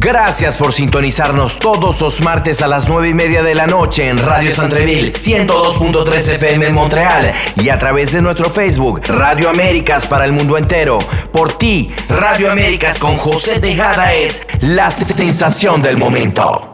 Gracias por sintonizarnos todos los martes a las 9 y media de la noche en Radio Santreville, 102.3 FM en Montreal y a través de nuestro Facebook, Radio Américas para el mundo entero. Por ti, Radio Américas con José Tejada es la sensación del momento.